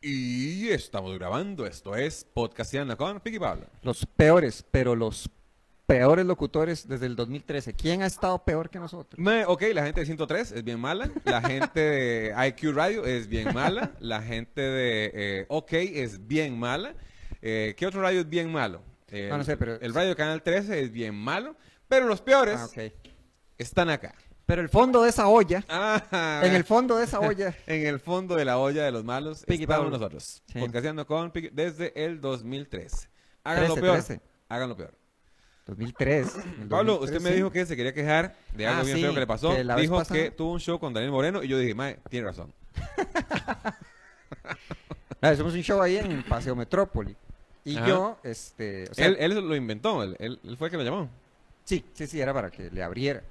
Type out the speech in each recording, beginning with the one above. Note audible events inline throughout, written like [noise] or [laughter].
Y estamos grabando, esto es Podcastiana con Piqui Pablo. Los peores, pero los peores locutores desde el 2013. ¿Quién ha estado peor que nosotros? Me- ok, la gente de 103 es bien mala, la gente de IQ Radio es bien mala, la gente de eh, OK es bien mala. Eh, ¿Qué otro radio es bien malo? Eh, No, no sé, pero- El radio de Canal 13 es bien malo, pero los peores Ah, ok. están acá. Pero el fondo de esa olla, Ah, [laughs] en el fondo de esa olla, [laughs] En el fondo de la olla de los malos estamos Pablo. nosotros. Sí. Podcasteando con desde el 2013. Háganlo 13, peor. 13. Háganlo peor. 2003. en el [laughs] Pablo, 2003, usted me sí. dijo que se quería quejar de algo Ah, bien sí, feo que le pasó. que Dijo que tuvo un show con Daniel Moreno y yo dije, mae, tiene razón. Hicimos un show ahí en Paseo Metrópoli. Y Ajá. yo, este, o sea, él, él lo inventó, él, él- él fue el que lo llamó. Sí, sí, sí, era para que le abriera.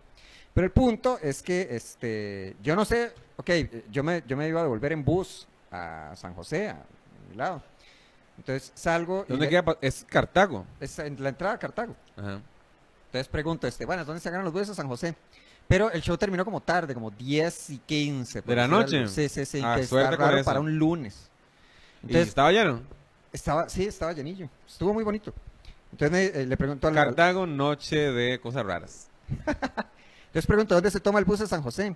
Pero el punto es que, este, yo no sé, ok, yo me, yo me iba a devolver en bus a San José, a, mi lado. Entonces salgo y ¿Dónde ve- queda? Es Cartago. es en la entrada a Cartago. Ajá. Entonces pregunto, este, bueno, ¿dónde se agarran los buses a San José? Pero el show terminó como tarde, como 10 y 15. por ¿De la noche? algo. Sí, sí, sí, Ah, suerte con eso. para un lunes. ¿Y Entonces, estaba lleno? estaba, sí, estaba llenillo. Estuvo muy bonito. Entonces me- eh, le pregunto al, Cartago, noche de cosas raras. [laughs] Entonces pregunto, ¿dónde se toma el bus de San José?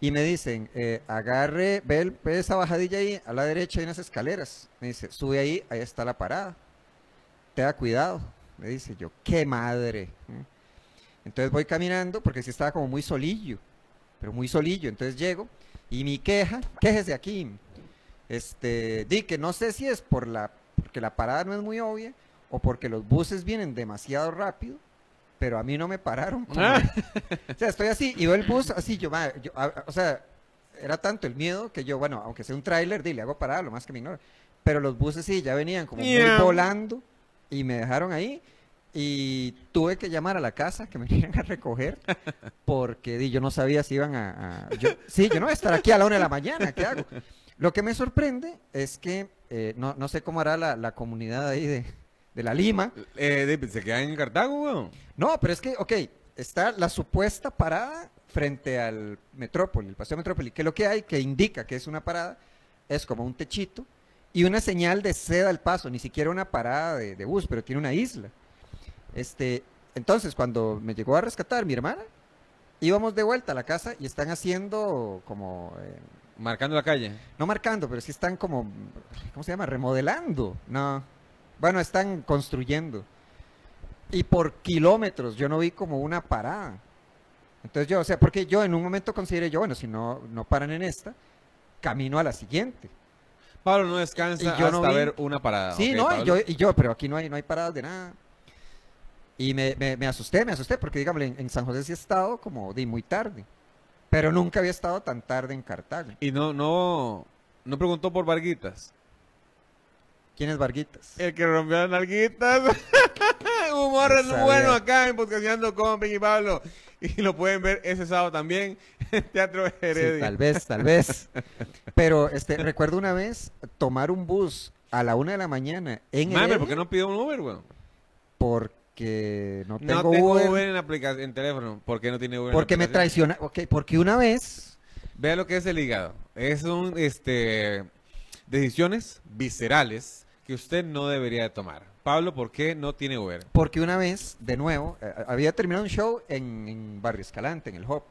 Y me dicen, eh, agarre, ve, el- ve esa bajadilla ahí, a la derecha hay unas escaleras. Me dice, sube ahí, ahí está la parada. Tenga cuidado. Me dice yo, qué madre. Entonces voy caminando, porque sí estaba como muy solillo, pero muy solillo. Entonces llego, y mi queja, quéjese aquí. Este, di que no sé si es por la, porque la parada no es muy obvia, o porque los buses vienen demasiado rápido, pero a mí no me pararon. como- Ah. o sea, estoy así y veo el bus así, yo, ma, yo, a- a- o sea, era tanto el miedo que yo, bueno, aunque sea un tráiler, di, le hago parada, lo más que me ignore. Pero los buses sí, ya venían como muy volando y me dejaron ahí y tuve que llamar a la casa que me [laughs] vinieran a recoger porque di, yo no sabía si iban a... a- yo, sí, yo no voy a estar aquí a la una de la mañana, ¿qué hago? Lo que me sorprende es que, eh, no, no sé cómo hará la, la comunidad ahí de, de La Lima, Eh, de- ¿Se queda en Cartago, weón? no, pero es que, ok, está la supuesta parada frente al Metrópoli, el Paseo Metrópoli, que lo que hay que indica que es una parada es como un techito y una señal de ceda al paso, ni siquiera una parada de, de bus, pero tiene una isla. Este, entonces, cuando me llegó a rescatar mi hermana, íbamos de vuelta a la casa y están haciendo como, eh, Marcando la calle. no marcando, pero sí están como, ¿cómo se llama? Remodelando. No, bueno, están construyendo. Y por kilómetros yo no vi como una parada. Entonces yo, o sea, porque yo en un momento consideré yo, bueno, si no, no paran en esta, camino a la siguiente. Pablo no descansa Y yo hasta no vi- ver una parada. sí, ¿ok, no, y yo, y yo, pero aquí no hay, no hay paradas de nada. Y me, me, me asusté, me asusté, porque dígame, en, en San José sí he estado como de muy tarde. Pero nunca había estado tan tarde en Cartago. Y no, no, no preguntó por Varguitas. ¿Quién es Varguitas? El que rompió las nalguitas. [laughs] Humor es bueno acá en Podcastando con Piqui Pablo. Y lo pueden ver ese sábado también en Teatro Sí, Heredia. tal vez, tal vez. [laughs] Pero este, recuerdo una vez tomar un bus a la una de la mañana en Mame, Heredia ¿por qué no pidió un Uber, weón? porque no tengo, No tengo Uber, Uber, en, en teléfono. ¿Por qué no tiene Uber? en porque me traiciona, ok, porque una vez, Vea lo que es el hígado. Es un, este, decisiones viscerales que usted no debería de tomar. Pablo, ¿por qué no tiene Uber? porque una vez, de nuevo, eh, había terminado un show en, Barrio Escalante, en el Hop.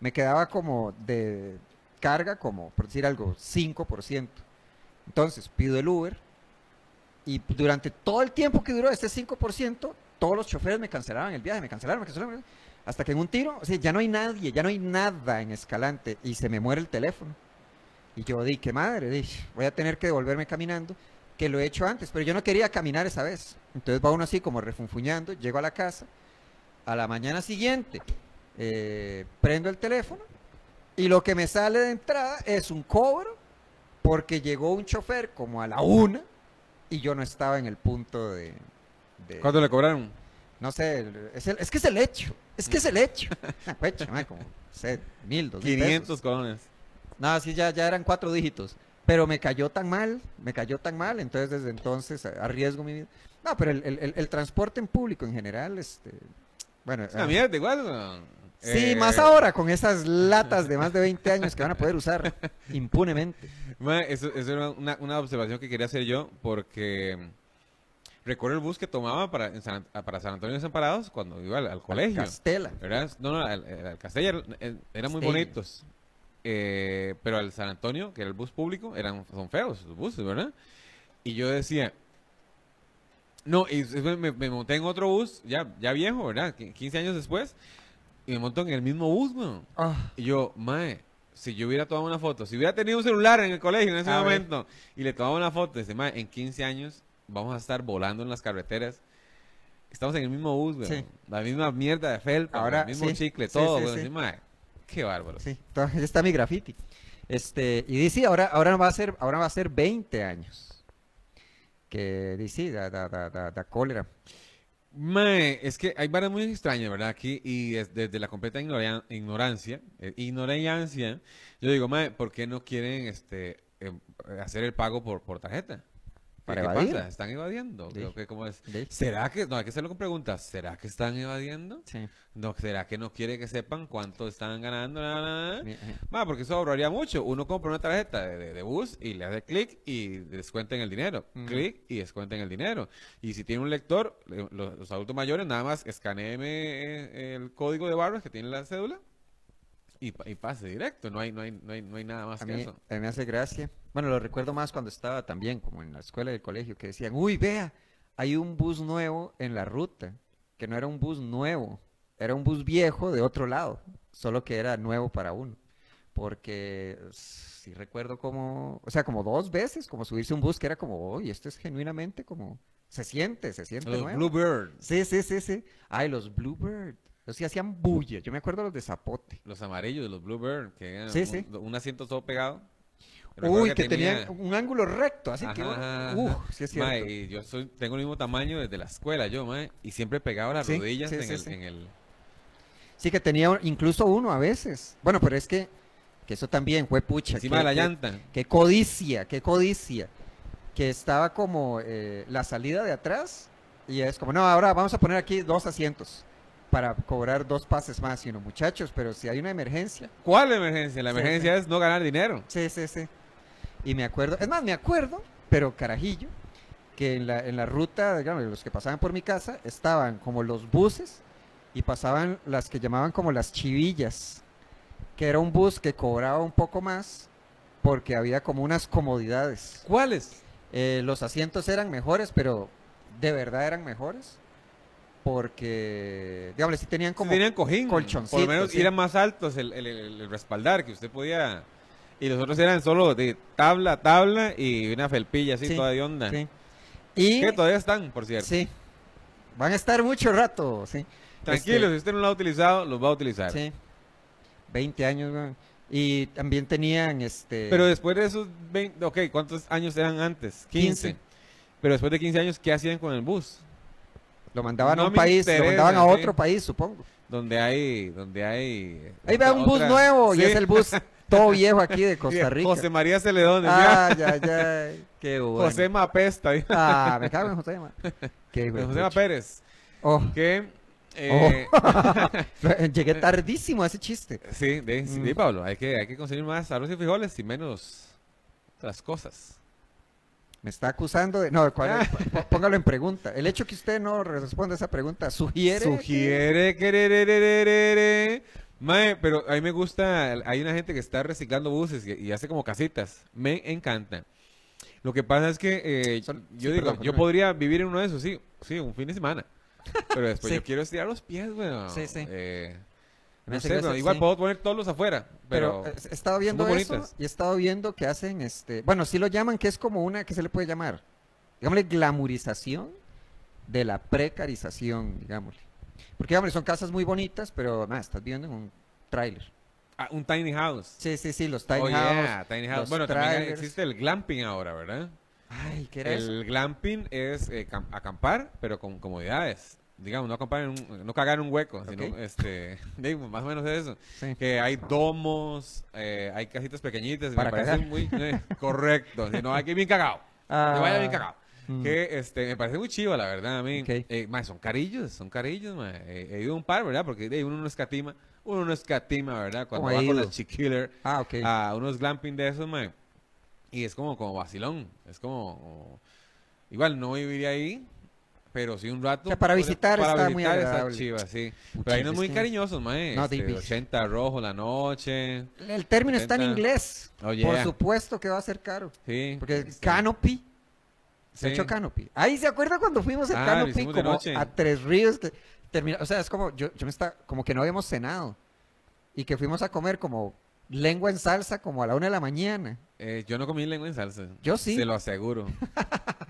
Me quedaba como de carga, como por decir algo, 5%. Entonces pido el Uber y durante todo el tiempo que duró este 5%, todos los choferes me cancelaban el viaje, me cancelaron, me cancelaron. Hasta que en un tiro, o sea, ya no hay nadie, ya no hay nada en Escalante y se me muere el teléfono. Y yo di, qué madre, di, voy a tener que devolverme caminando, que lo he hecho antes, pero yo no quería caminar esa vez. Entonces va uno así como refunfuñando, llego a la casa, a la mañana siguiente eh, prendo el teléfono y lo que me sale de entrada es un cobro porque llegó un chofer como a la una y yo no estaba en el punto de... de- ¿Cuánto le cobraron? no sé, es, el- es que es el hecho, es que es el hecho. Chama, como, sé, mil, dos mil pesos. 500 colones. No, sí, ya, ya eran cuatro dígitos. Pero me cayó tan mal, me cayó tan mal, entonces desde entonces arriesgo mi vida. No, pero el, el- el- transporte en público en general, este, bueno, Es una ah, mierda igual. weón. Sí, Eh, más ahora con esas latas de más de 20 años que van a poder usar [laughs] impunemente. Mae, eso, eso era una, una observación que quería hacer yo porque mm, recuerdo el bus que tomaba para, en San, para San Antonio de Desamparados cuando iba al, al colegio. Castela. ¿verdad? No, no, el Castella era- eh, eran muy Castella. bonitos. Eh, pero al San Antonio, que era el bus público, eran, son feos los buses, ¿verdad? Y yo decía, no, y me, me monté en otro bus, ya, ya viejo, ¿verdad? Qui- 15 años después, y me monto en el mismo bus, weón. Ah, Y yo, mae, si yo hubiera tomado una foto, si hubiera tenido un celular en el colegio en ese A ver. momento, y le tomaba una foto, dice, mae, en 15 años vamos a estar volando en las carreteras. Estamos en el mismo bus, weón. Sí. La misma mierda de felpa, Ahora, el mismo sí, chicle, todo, sí, weón. Dice, mae, qué bárbaro. sí, to- ahí está mi graffiti. Este, y dice, ahora, ahora va a ser, ahora va a ser 20 años. Que dice, da, da, da, da, da cólera. Mae, es que hay varias muy extrañas, ¿verdad? Aquí, y es- desde la completa ignoran- ignorancia, eh, ignorancia, yo digo, mae, ¿por qué no quieren este em, hacer el pago por, por tarjeta? ¿Qué, Para qué evadir. pasa? ¿Están evadiendo? Creo que ¿Cómo es? ¿Será que, no, hay que hacerlo con preguntas, ¿será que están evadiendo? Sí. No, ¿será que no quiere que sepan cuánto están ganando? Eh, porque eso ahorraría mucho. Uno compra una tarjeta de, de- de bus y le hace clic y descuenten el dinero. Mm. Clic y descuenten el dinero. Y si tiene un lector, le- los, los adultos mayores nada más escaneeme eh, el código de barras que tiene la cédula y, y pase directo. No hay, no hay, no hay, no hay nada más A que mí, eso. a mí me hace gracia. Bueno, lo recuerdo más cuando estaba también, como en la escuela del colegio, que decían, uy, vea, hay un bus nuevo en la ruta, que no era un bus nuevo, era un bus viejo de otro lado, solo que era nuevo para uno. Porque sí recuerdo como, o sea, como dos veces, como subirse un bus que era como, uy, esto es genuinamente como, se siente, se siente Los nuevo. Bluebird, Sí, sí, sí, sí. Ay, los Bluebird. Los que hacían bulla. Yo me acuerdo los de Zapote. los amarillos los Bluebird, que eran Sí, un, sí. un asiento todo pegado. Recuerdo Uy, que, tenía- tenían un ángulo recto, así que, Ajá, ajá. sí es cierto. Mae, y yo soy, tengo el mismo tamaño desde la escuela, yo, mae, y siempre pegaba las Sí, rodillas en, el, sí. en el... Sí que tenía incluso uno a veces. Bueno, pero es que, que eso también fue pucha. Encima qué- de la llanta. Qué codicia, qué codicia. Que estaba como eh, la salida de atrás y es como, no, ahora vamos a poner aquí dos asientos para cobrar dos pases más. Y uno, muchachos, pero si hay una emergencia. ¿Cuál emergencia? La Sí, emergencia es no ganar dinero. Sí, sí, sí. Y me acuerdo, es más, me acuerdo, pero carajillo, que en la, en la ruta, digamos, los que pasaban por mi casa, estaban como los buses y pasaban las que llamaban como las chivillas, que era un bus que cobraba un poco más porque había como unas comodidades. ¿Cuáles? Eh, los asientos eran mejores, pero de verdad eran mejores porque, digamos, sí tenían como... tenían cojín. colchoncitos, Por lo menos sí. eran más altos el, el- el- el respaldar que usted podía... Y los otros eran solo de tabla a tabla y una felpilla así Sí, toda de onda. Sí. Y... Que todavía están, por cierto. Sí. Van a estar mucho rato, sí. Tranquilo, Este, si usted no lo ha utilizado, los va a utilizar. Sí. 20 años. Y también tenían este. Pero después de esos 20... Ok, ¿cuántos años eran antes? 15. 15. Pero después de 15 años, ¿qué hacían con el bus? Lo mandaban no a un país, lo interesa, mandaban a sí. otro país, supongo. Donde hay... Donde hay... Ahí va un bus otra- nuevo y Sí. es el bus [laughs] todo viejo aquí de Sí, Costa Rica. José María Celedón. Ay, ay, ay. [laughs] Qué bueno. José Mapesta. Ah, me cago en José Ma. [laughs] Qué de José Ma. Pérez. Oh, Que... eh, llegué tardísimo a ese chiste. Sí, de, sí, Mm. de, Pablo, hay que, hay que conseguir más arroz y frijoles y menos otras cosas. Me está acusando de. No, ¿cuál es? P- póngalo en pregunta. El hecho que usted no responda esa pregunta sugiere. que- Sugiere querererererere. Mae, pero a mí me gusta, hay una gente que está reciclando buses y, hace como casitas. Me encanta. Lo que pasa es que eh, Son- yo sí, digo, perdón, yo podría vivir en uno de esos, sí, sí, un fin de semana. [laughs] Pero después Sí. yo quiero estirar los pies, weón. Sí, sí. Eh, no sé, igual puedo poner todos los afuera, Pero, pero, he estado viendo eso bonitas. y he estado viendo que hacen este. Bueno, sí lo llaman que es como una. que se le puede llamar? Digámosle glamurización de la precarización, digámosle. Porque, digámosle, son casas muy bonitas, pero nada, estás viviendo en un tráiler. Ah, un tiny house. Sí, sí, sí, los tiny oh, house. yeah, tiny house. los Bueno, también existe el glamping ahora, ¿verdad? Ay, ¿qué era eso? El glamping es eh, cam- acampar, pero con comodidades. Digamos, no un, no cagar en un hueco, sino Ok. este, [laughs] digo, más o menos es eso. Sí. Que hay domos, eh, hay casitas pequeñitas, Para me parece cagar. muy eh, correcto. Si no, hay que ir bien cagado. [laughs] Ah, Que vaya bien cagado. mm. Que este, me parece muy chivo, la verdad, a mí. Ok. Eh, mae, son carillos, son carillos, he ido un par, ¿verdad? Porque uno no escatima. uno no escatima, ¿verdad? Cuando va con la chiquiller Ah, ok. a unos glamping de esos, mae. Y es como, como vacilón. Es como, como- Igual no viviría ahí, pero sí un rato. O sea, para visitar para está muy visitar agradable. chiva, sí. Pucha, Pero hay unos es muy cariñosos, mae. No, este, David. 80 rojo la noche. El término está en 70. inglés. Oh, Por yeah. supuesto que va a ser caro. Sí. Porque sí. Canopy. Se ha Sí. hecho Canopy. Ahí se acuerda cuando fuimos a Ah, Canopy como a Tres Ríos. Que termina, o sea, es como, yo, yo me está, como que no habíamos cenado. Y que fuimos a comer como lengua en salsa como a la una de la mañana. Eh, yo no comí lengua en salsa. Yo sí. Se lo aseguro. [laughs]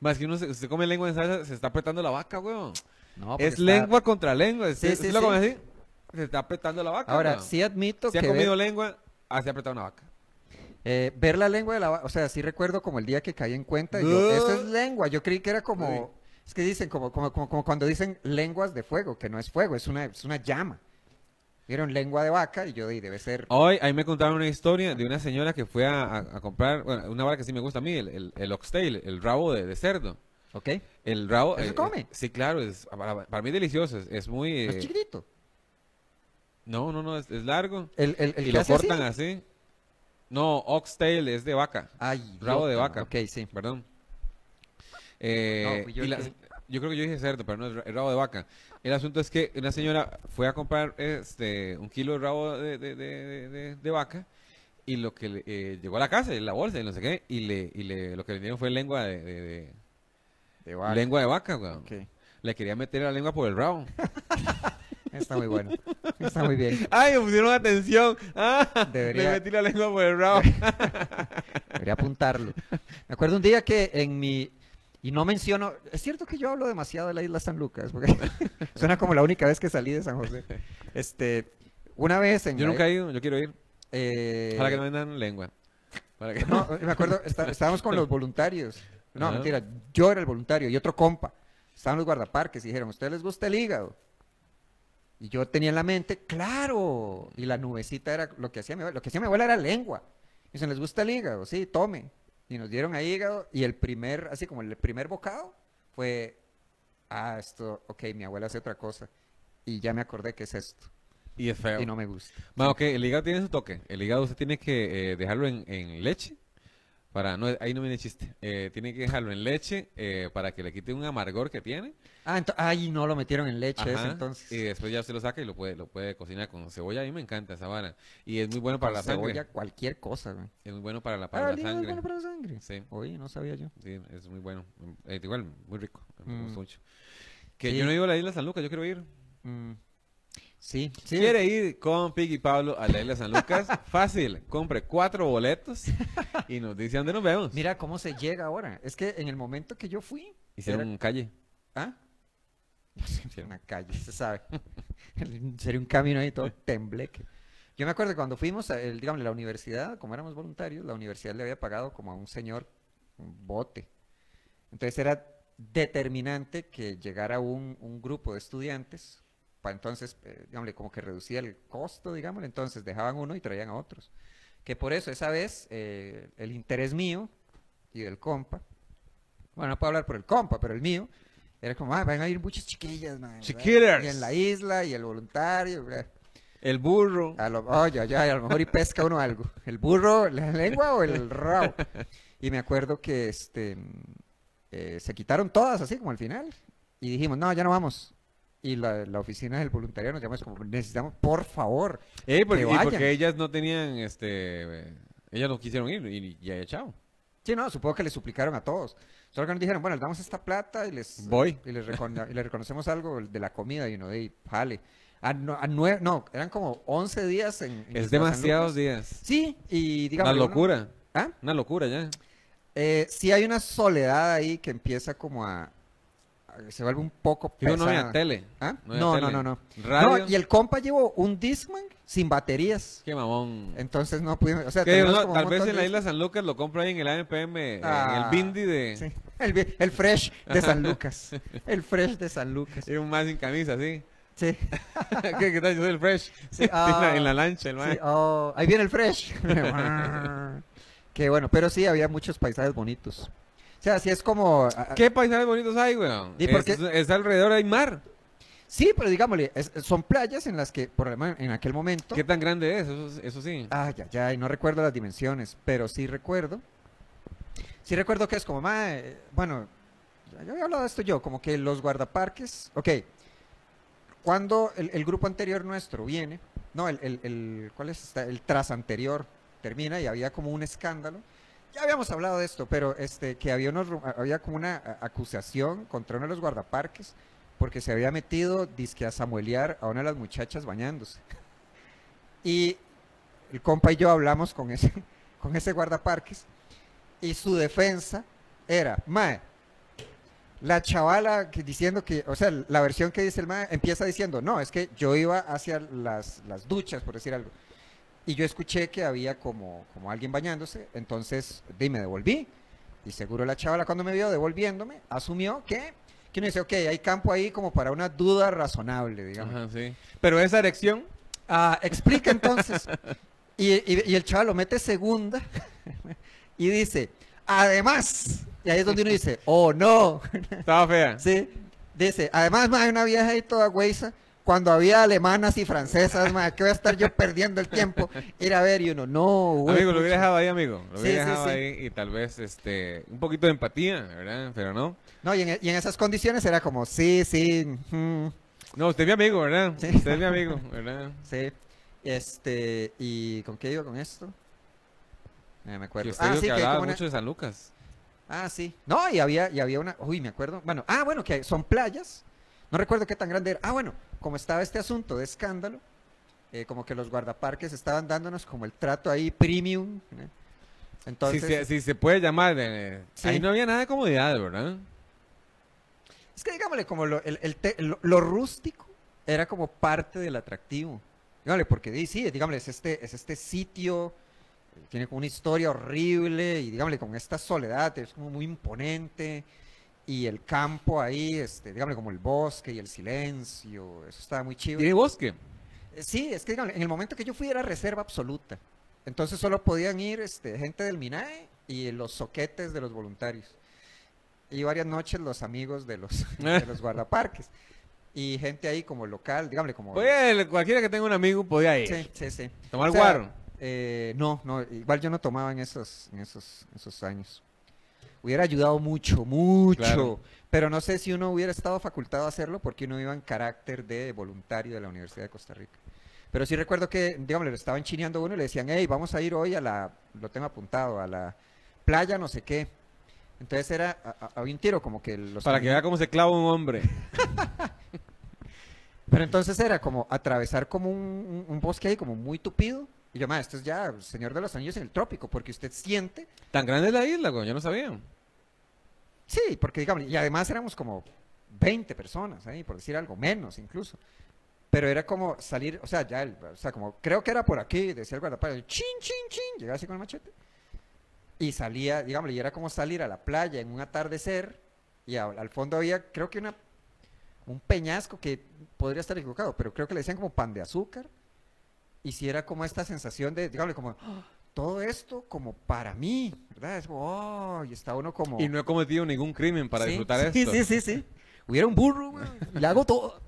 Más que uno, se, usted come lengua en salsa, se está apretando la vaca, weón. No, es está- lengua contra lengua. Sí, ¿Usted, sí, lo sí. come así? Se está apretando la vaca. Ahora, weón. sí admito Si ha que comido lengua, se ha apretado una vaca. eh, ver la lengua de la va- o sea, sí recuerdo como el día que caí en cuenta. y yo, eso es lengua. Yo creí que era como, Uy. es que dicen como, como, como, como cuando dicen lenguas de fuego, que no es fuego, es una, es una llama. Vieron lengua de vaca y yo di, debe ser. Hoy, ahí me contaron una historia de una señora que fue a, a- a comprar, bueno, una vara que sí me gusta a mí, el, el, el oxtail, el rabo de, de cerdo. ¿Ok? El rabo. ¿Eso eh, come? eh, sí, claro, es, para, para mí delicioso. Es, es muy. ¿No es eh, chiquitito? no, no, no, es, es largo. El, el, el y lo así. cortan así. No, oxtail es de vaca. Ay, Rabo de vaca. Ok, sí. Perdón. Eh, No, yo y la- yo creo que yo dije cerdo, pero no es ra- es rabo de vaca. El asunto es que una señora fue a comprar este un kilo de rabo de, de- de- de- vaca y lo que le- eh, llegó a la casa, en la bolsa y no sé qué, y le, y le lo que le dieron fue lengua de, vaca. lengua de vaca, weón. Le quería meter la lengua por el rabo. [laughs] Está muy bueno. Está muy bien. [laughs] ¡Ay, me pusieron atención! ¡Ah! Debería- Le metí la lengua por el rabo. [laughs] Debería apuntarlo. Me acuerdo un día que en mi... Y no menciono... Es cierto que yo hablo demasiado de la isla San Lucas, porque [laughs] suena como la única vez que salí de San José. Este, una vez en... Yo nunca he ido, yo quiero ir. eh, Ojalá que no vendan lengua. Para que- No, me acuerdo, está- estábamos con los voluntarios. No, Ajá. mentira, yo era el voluntario y otro compa. Estaban los guardaparques y dijeron, ¿a ustedes les gusta el hígado? Y yo tenía en la mente, claro. Y la nubecita era lo que hacía mi abuela. Lo que hacía mi abuela era lengua. Y dicen, ¿les gusta el hígado? Sí, tome. Y nos dieron ahí hígado y el primer, así como el primer bocado fue, ah, esto, ok, mi abuela hace otra cosa. Y ya me acordé que es esto. Y es feo. Y no me gusta. Ma, ok, el hígado tiene su toque. El hígado usted tiene que eh, dejarlo en, en leche. Para, no, ahí no viene chiste. Eh, tiene que dejarlo en leche eh, para que le quite un amargor que tiene. Ah, ento- ay, no lo metieron en leche ese entonces. Y después ya se lo saca y lo puede, lo puede cocinar con cebolla. A mí me encanta esa vara. Y es muy bueno para Con la sangre. cebolla, cualquier cosa, güey. Es muy bueno para la, Ah, para el la hígado es sangre. bueno para la sangre. Sí, Oye, no sabía yo. sí, es muy bueno. Eh, igual, muy rico. Me Mm. mucho. Que Sí. yo no he ido a la isla San Lucas, yo quiero ir. Mm, Sí, sí. ¿Quiere ir con Piggy Pablo a la isla San Lucas? [laughs] Fácil, compre cuatro boletos y nos dice dónde nos vemos. Mira cómo se llega ahora. Es que en el momento que yo fui, Hicieron era- calle. ¿ah? Una calle, se sabe. [laughs] Sería un camino ahí todo tembleque. Yo me acuerdo que cuando fuimos, a el, digamos, la universidad, como éramos voluntarios, la universidad le había pagado como a un señor un bote. Entonces era determinante que llegara un, un grupo de estudiantes, para entonces, eh, digámosle, como que reducía el costo, digámosle, entonces dejaban uno y traían a otros. Que por eso esa vez eh, el interés mío y del compa, bueno, no puedo hablar por el compa, pero el mío, era como, ah, van a ir muchas chiquillas, man, ¿verdad? Chiquillers. Y en la isla, y el voluntario, ¿verdad? El burro. A lo, oh, ya, ya, a lo mejor y pesca uno algo. ¿El burro, la lengua o el rabo? Y me acuerdo que este eh, se quitaron todas así como al final. Y dijimos, no, ya no vamos. Y la, la oficina del voluntariado nos llamó, es como, necesitamos, por favor. Ey, porque, que y vayan. porque ellas no tenían, este, ellas no quisieron ir y ya, chao. Sí, no, supongo que le suplicaron a todos. Solo que nos dijeron, bueno, les damos esta plata y les, Voy. y les, recono- y les reconocemos algo de la comida. Y uno de, jale. A, no, a nueve, no, eran como 11 días en, en Es demasiados días. Sí, y digamos. Una locura. ¿Ah? Una locura ya. Eh, sí hay una soledad ahí que empieza como a... se vuelve un poco pesada. no había tele. ¿Ah? no había No, no, tele. no, no. Radio. No, y el compa llevó un Discman sin baterías. Qué mamón. Entonces no pudimos... O sea, no, como tal vez en la isla San Lucas lo compra ahí en el AMPM, en Ah, el Bindi de... Sí, el, el Fresh de San Lucas. [laughs] El Fresh de San Lucas. Era un más sin camisa, sí. Sí. [laughs] ¿Qué, qué tal? Yo soy el Fresh. Sí, [laughs] en, la, ah, en la lancha, el sí, oh, ahí viene el Fresh. Qué bueno, pero sí, había muchos paisajes bonitos. O sea, así es como... a- a- ¿Qué paisajes bonitos hay, weón? ¿Y es, por qué? es alrededor hay mar. Sí, pero digámosle, es- son playas en las que, por mo- en aquel momento... ¿Qué tan grande es? Eso, eso sí. Ah, ya, ya, y no recuerdo las dimensiones, pero sí recuerdo. Sí recuerdo que es como, ma, eh, bueno, ya había hablado de esto yo, como que los guardaparques, ok, cuando el, el grupo anterior nuestro viene, no, el, el, el- ¿cuál es? esta? El tras anterior termina y había como un escándalo. Ya habíamos hablado de esto, pero este, que había, unos, había como una acusación contra uno de los guardaparques porque se había metido, disque a samuelear a una de las muchachas bañándose. Y el compa y yo hablamos con ese, [laughs] con ese guardaparques y su defensa era, mae, la chavala diciendo que, o sea, la versión que dice el mae empieza diciendo, no, es que yo iba hacia las, las duchas, por decir algo, y yo escuché que había como, como alguien bañándose, entonces me devolví, y seguro la chavala cuando me vio devolviéndome, asumió que, que uno dice, ok, hay campo ahí como para una duda razonable, digamos. Ajá, sí. Pero esa erección, Ah, explica entonces. Y, y- y el chaval lo mete segunda [laughs] y dice, además, y ahí es donde uno dice, oh no, estaba fea. [laughs] sí, dice, además hay una vieja ahí toda güeyza, cuando había alemanas y francesas, ma, que voy a estar yo perdiendo el tiempo, ir a ver y uno, no, güey, Amigo, lo pucha". hubiera dejado ahí, amigo. Lo Sí, hubiera sí, dejado sí. ahí y tal vez este un poquito de empatía, ¿verdad? Pero no. No, y en, y en esas condiciones era como, sí, sí, mm, No, usted es mi amigo, ¿verdad? Sí. Usted es mi amigo, ¿verdad? sí, este, y ¿con qué iba con esto? Eh, me acuerdo. Ah, sí, que hablaba como una- mucho de San Lucas. Ah, sí. No, y había, y había una, uy, me acuerdo. Bueno, ah, bueno, que son playas. No recuerdo qué tan grande era. Ah, bueno, como estaba este asunto de escándalo, eh, como que los guardaparques estaban dándonos como el trato ahí premium. ¿eh? Entonces, si, se, si se puede llamar. eh, Sí. Ahí no había nada de comodidad, ¿verdad? es que digámosle, como lo, el- el te- lo, lo rústico era como parte del atractivo. Dígame, porque sí, digámosle, es este, es este sitio, eh, tiene como una historia horrible y digámosle, con esta soledad, es como muy imponente. Y el campo ahí, este, dígame, como el bosque y el silencio, eso estaba muy chido. Tiene bosque. Eh, Sí, es que dígame, en el momento que yo fui era reserva absoluta. Entonces solo podían ir este, gente del MINAE y los soquetes de los voluntarios. Y varias noches los amigos de los, [laughs] de los guardaparques. Y gente ahí como local, dígame, como... Oye, cualquiera que tenga un amigo podía ir. Sí, sí, sí. Tomar O sea, guaro. eh, no, no, igual yo no tomaba en esos, en esos, esos años. Hubiera ayudado mucho, mucho. Claro. Pero no sé si uno hubiera estado facultado a hacerlo porque uno iba en carácter de voluntario de la Universidad de Costa Rica. Pero sí recuerdo que, digamos, le estaban chineando a uno y le decían, hey, vamos a ir hoy a la, lo tengo apuntado, a la playa no sé qué. Entonces era, había un tiro como que los... Para que vea cómo se clava un hombre. [laughs] Pero entonces era como atravesar como un, un- un bosque ahí como muy tupido. Y yo, ma, esto es ya Señor de los Anillos en el trópico, porque usted siente Tan grande es la isla, güey, yo no sabía. Sí, porque digamos, y además éramos como 20 personas ahí, por decir algo, menos incluso. Pero era como salir, o sea, ya, el- o sea, como, creo que era por aquí, decía el guardaparques, chin, chin, chin, llegaba así con el machete. Y salía, digamos, y era como salir a la playa en un atardecer, y a- al fondo había, creo que una, un peñasco que podría estar equivocado, pero creo que le decían como pan de azúcar. Y si era como esta sensación de, digamos, como, "Ah, todo esto como para mí, ¿verdad? Es como, oh, y está uno como... Y no he cometido ningún crimen para Sí, disfrutar sí, esto. Sí, sí, sí. Hubiera un burro, y le hago todo.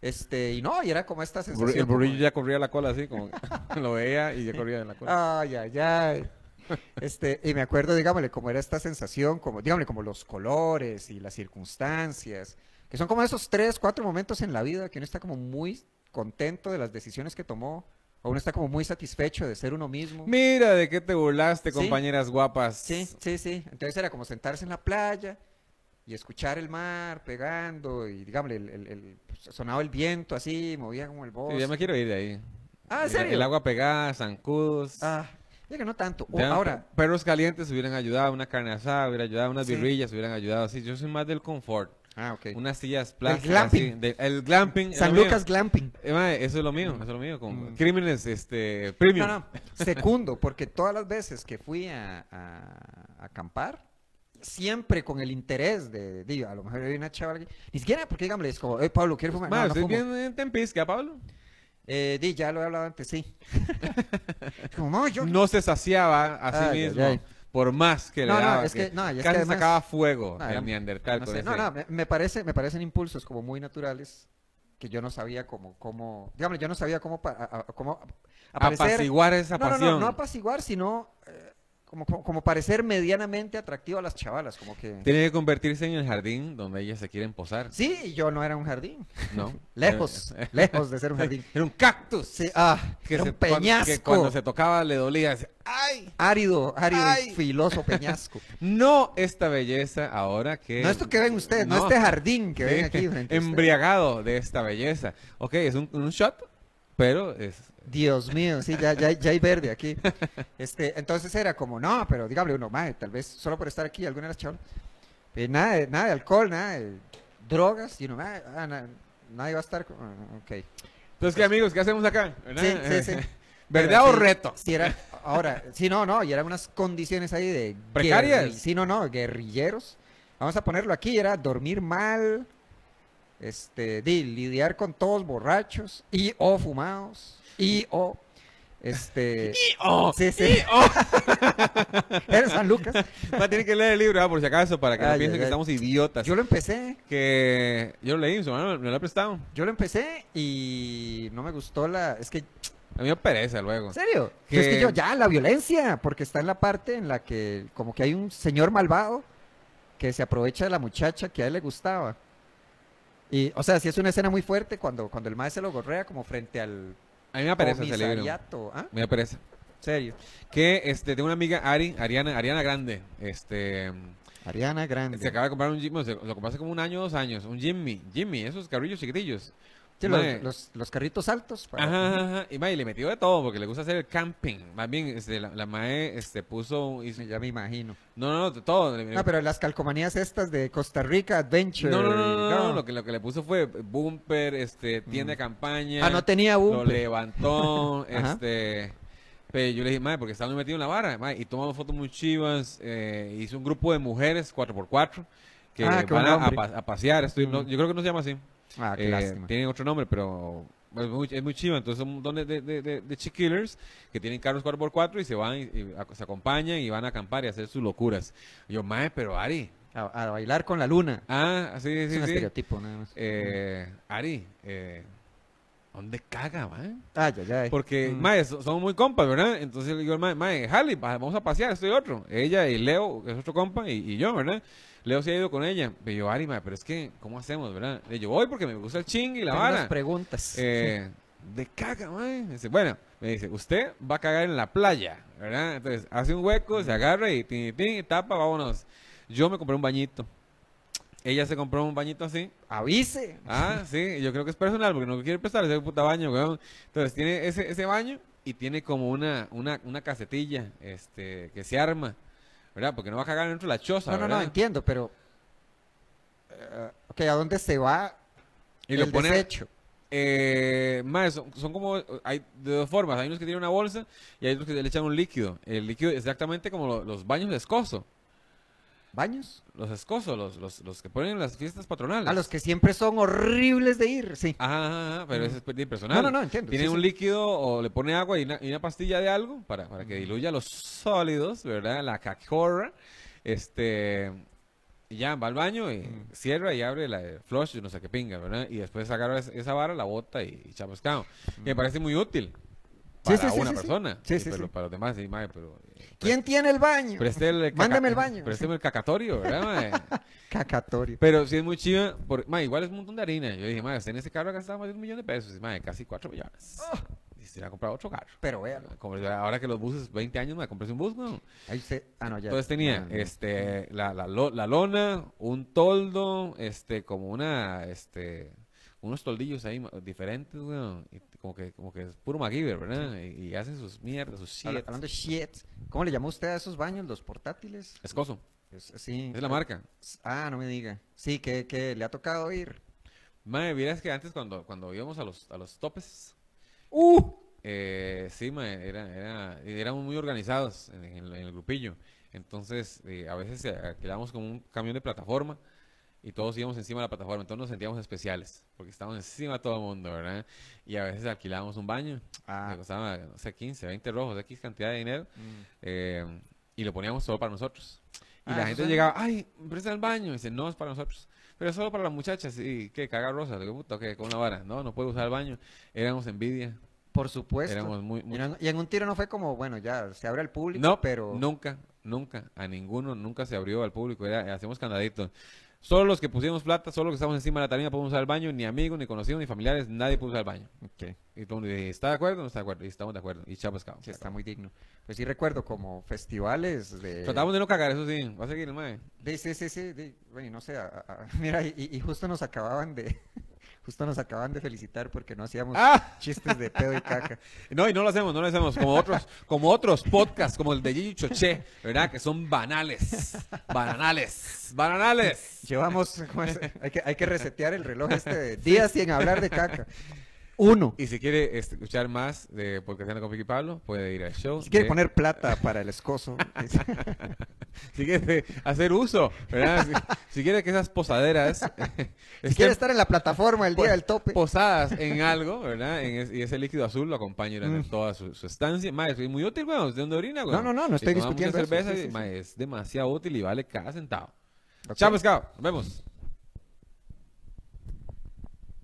Este, y no, y era como esta sensación. El burrillo como ya corría la cola así, como que [laughs] lo veía y ya corría en la cola. Ay, ay, ay. Este, y me acuerdo, digámosle, como era esta sensación, como, digámosle, como los colores y las circunstancias, que son como esos tres, cuatro momentos en la vida que uno está como muy contento de las decisiones que tomó, o uno está como muy satisfecho de ser uno mismo. Mira de qué te burlaste, Sí. compañeras guapas. Sí, sí, sí. Entonces era como sentarse en la playa y escuchar el mar pegando y, digámosle, el, el- el- pues, sonaba el viento así, movía como el Sí, bosque. ya me quiero ir de ahí. Ah, ¿en El- serio? El, agua pegada, zancudos. Ah, ya que no tanto. O Ya, ahora, pe- perros calientes hubieran ayudado, una carne asada hubiera ayudado, unas Sí. birrillas hubieran ayudado. Así, yo soy más del confort. Ah, ok. Unas sillas plásticas. glamping. así, de- el glamping. San mío. Lucas Glamping. Eh, mae, eso es lo mío, eso es lo mío. Con Mm. crímenes este, premium. No, no, segundo, porque todas las veces que fui a, a- a acampar, siempre con el interés de, digo, a lo mejor hay una chaval aquí, ni siquiera porque dígame, es como, hey Pablo, ¿quieres fumar? Mae, No, no bien en Tempisca, Pablo. Eh, di, ya lo he hablado antes, sí. [laughs] Como, no, yo... No se saciaba a sí Ay, ay, mismo. ay. Por más que le No, no, daba. es que- no, y es que casi además- sacaba fuego No, el Neandertal no, con sé, no, ese- no, me, parece, me parecen impulsos como muy naturales que yo no sabía cómo, cómo, digamos, yo no sabía cómo, pa- a- a- cómo aparecer. Apaciguar esa no, no, pasión. no, no apaciguar, sino eh, como, como, como parecer medianamente atractivo a las chavalas, como que... Tiene que convertirse en el jardín donde ellas se quieren posar. Sí, y yo no era un jardín. ¿No? [laughs] Lejos, [laughs] lejos de ser un jardín. Era un cactus. Sí, ah, Que, era se- un cuando- peñasco. que cuando se tocaba le dolía. ¡Ay! Árido, árido Ay. y filoso [laughs] peñasco. No esta belleza ahora que... No esto que ven ustedes, no, este jardín que Sí, ven aquí frente a ustedes. Embriagado de esta belleza. Ok, es un, un shot, pero es... Dios mío, sí, ya, ya, ya hay verde aquí. Este, entonces era como, no, pero dígame uno, madre, tal vez solo por estar aquí, alguna de las eh, nada, de- nada de alcohol, nada de drogas, y uno, "Ah, ah, na- nadie va a estar, con- ok. Entonces, ¿qué amigos? ¿Qué hacemos acá? Sí, sí, sí. [laughs] ¿Verdad o sí, reto? Sí, era, ahora, sí, no, no, y eran unas condiciones ahí de... ¿Precarias? Sí, no, no, guerrilleros. Vamos a ponerlo aquí, era dormir mal, este, di, lidiar con todos borrachos y o fumados y o, este... [laughs] ¡Oh! Sí, sí. [laughs] Era San Lucas. Va a tener que leer el libro, ah, por si acaso, para que no Ay, piensen ay, que ay. estamos idiotas. Yo lo empecé, Que yo lo leí, su hermano me lo ha prestado. yo lo empecé y no me gustó la... Es que, A mí me pereza luego. ¿en serio? Que- Es que yo, ya, la violencia, porque está en la parte en la que como que hay un señor malvado que se aprovecha de la muchacha que a él le gustaba. Y, o sea, si es una escena muy fuerte cuando, cuando el maestro se lo gorrea como frente al A mí me da pereza ese libro. comisariato. ¿Ah? Me da pereza. serio? Que este, tengo una amiga, Ari, Ariana, Ariana Grande. Este. Ariana Grande. Se acaba de comprar un Jimmy, se- lo compró hace como un año dos años. Un Jimmy, Jimmy, esos carrillos chiquitillos. Sí, los, los- los carritos altos. para- Ajá. Y, mae, le metió de todo porque le gusta hacer el camping. Más bien, este, la, la mae este, puso. hizo- Ya me imagino. no, no, no, de todo. No, pero las calcomanías estas de Costa Rica Adventure. no, no, no, y- no, no, Lo, que, lo que le puso fue bumper, este, tienda de Mm. campaña. Ah, no tenía Lo bumper. levantó, [laughs] Ajá. este. Pero yo le dije, madre, porque estaba muy metido en la vara, mae, y tomamos fotos muy chivas. Eh, hizo un grupo de mujeres, 4x4, que Ah, van a, pasear. Estoy- no, Mm. yo creo que no se llama así. Ah, qué Eh, lástima. tienen otro nombre, pero es muy, es muy chiva. Entonces son un montón de, de, de, chiquillers que tienen carros 4x4 y se van y, y a- se acompañan y van a acampar y hacer sus locuras. Y yo, mae, pero Ari. A, a bailar con la luna. Ah, sí, es sí, un sí. estereotipo nada más. Eh, Ari, eh, ¿dónde caga, mae? Ah, ya, ya. Porque, Mm. mae, so- somos muy compas, ¿verdad? Entonces le digo mae, mae, Harley, va- vamos a pasear, esto y otro. Ella y Leo, que es otro compa, y, y yo, ¿verdad? Leo se ha ido con ella. Pero yo, Ari, mae, pero es que, ¿cómo hacemos, verdad? Le digo, voy porque me gusta el ching y la vara. unas preguntas. Eh, de caga, mae. Dice, bueno, me dice, usted va a cagar en la playa, ¿verdad? Entonces, hace un hueco, se agarra y tin, tin, tapa, vámonos. Yo me compré un bañito. Ella se compró un bañito así. Avise. Ah, sí, yo creo que es personal, porque no quiere prestar ese puta baño, weón. Entonces, tiene ese, ese baño y tiene como una, una, una casetilla, este, que se arma, ¿verdad? Porque no va a cagar dentro de la choza, No, no, no, entiendo, pero. eh, ok, ¿a dónde se va Y el lo desecho? Eh, más, son, son como, hay de dos formas, hay unos que tienen una bolsa y hay otros que le echan un líquido. El líquido es exactamente como lo- los baños de escozo. ¿Baños? Los escozo, los, los, los que ponen en las fiestas patronales. A los que siempre son horribles de ir, sí. Ajá, ajá, ajá, pero Mm. ese es personal. No, no, no, entiendo. Tiene sí, un sí. líquido o le pone agua y una, y una pastilla de algo para, para que diluya los sólidos, ¿verdad? La cacjorra. Este. Y ya va al baño y Mm. cierra y abre la de flush y no sé qué pinga, ¿verdad? Y después agarra esa, vara, la bota y, y. Que me parece muy útil Mm. Para sí, sí, una sí, persona. Sí, Y sí, pero sí. para los demás, sí, mae, pero. eh, ¿Quién tiene el baño? El Mándame el baño. Présteme el cacatorio, ¿verdad, mae? [laughs] Cacatorio. Pero sí es muy chiva, por, ma, igual es un montón de harina. Yo dije, ma, usted en ese carro ha gastado más de un millón de pesos. Y, ma, casi cuatro millones. Oh. Y se le ha comprado otro carro. Pero véalo. Como ahora que los buses, 20 años, me compré un bus, ¿no? Ahí se... Ah, no, ya. Entonces tenía, Ah, no. este, la, la, la lona, un toldo, este, como una, este, unos toldillos ahí diferentes, weón. Y como que, como que es puro MacGyver, ¿verdad? Y, y hacen sus mierdas, sus shit. Habla- Hablando de shit. ¿Cómo le llamó usted a esos baños, los portátiles? Escoso, Es, sí. es la marca. Ah, no me diga. Sí, que, que le ha tocado ir. Mae, vieras que antes cuando, cuando íbamos a los, a los topes, ¡Uh! Eh, sí, ma, era, era, éramos muy organizados en, en el- en el grupillo. Entonces, eh, a veces eh, alquilábamos como un camión de plataforma y todos íbamos encima de la plataforma. Entonces nos sentíamos especiales porque estábamos encima de todo el mundo, ¿verdad? Y a veces alquilábamos un baño Ah. que costaba, no sé, 15, 20 rojos, X cantidad de dinero Mm. eh, y lo poníamos solo para nosotros. Y Ah, la gente llegaba, ay, presta el baño. Y dice, no, es para nosotros. pero solo para las muchachas, sí, que caga rosa, digo, puta, que con la vara, no, no puede usar el baño, éramos envidia, Por supuesto. éramos muy, muy- Y, en, y en un tiro no fue como, bueno, ya se abre al público, no, pero nunca, nunca, a ninguno, nunca se abrió al público, era, hacemos candaditos. Solo los que pusimos plata, solo los que estamos encima de la tarima podemos usar el baño, ni amigos, ni conocidos, ni familiares, nadie puede usar el baño. Ok, Y todo el mundo dice, ¿está de acuerdo o no está de acuerdo? Y estamos de acuerdo. Y chao pescado. sí, está muy digno. Pues sí recuerdo como festivales de... Tratamos de no cagar, eso sí. Va a seguir el mae. sí, sí, sí, de- bueno, no sé, a- a- mira, y, y justo nos acababan de... Justo nos acaban de felicitar porque no hacíamos ¡Ah! chistes de pedo y caca. [laughs] No, y no lo hacemos, no lo hacemos. Como otros, como otros podcasts, como el de Gigi Choché, ¿verdad? Que son banales. Bananales. Bananales. Llevamos, [laughs] hay, que, hay que resetear el reloj este de días sin hablar de caca. Uno. Y si quiere escuchar más de Podcastando con Vicky Pablo, puede ir al show. Si quiere poner plata para el escozo. [laughs] [laughs] Si quiere hacer uso, ¿verdad? Si, si quiere que esas posaderas [laughs] Si estén quiere estar en la plataforma el día Pues, del tope. posadas en algo, ¿verdad? En es- y ese líquido azul lo acompaña durante Mm. toda su, su estancia. Mae, es muy útil, weón. ¿De dónde orina, weón? No, no, no, no estoy discutiendo eso, cerveza, sí, sí, sí. es demasiado útil y vale cada centavo. Ok. Chao, pescado. Nos vemos.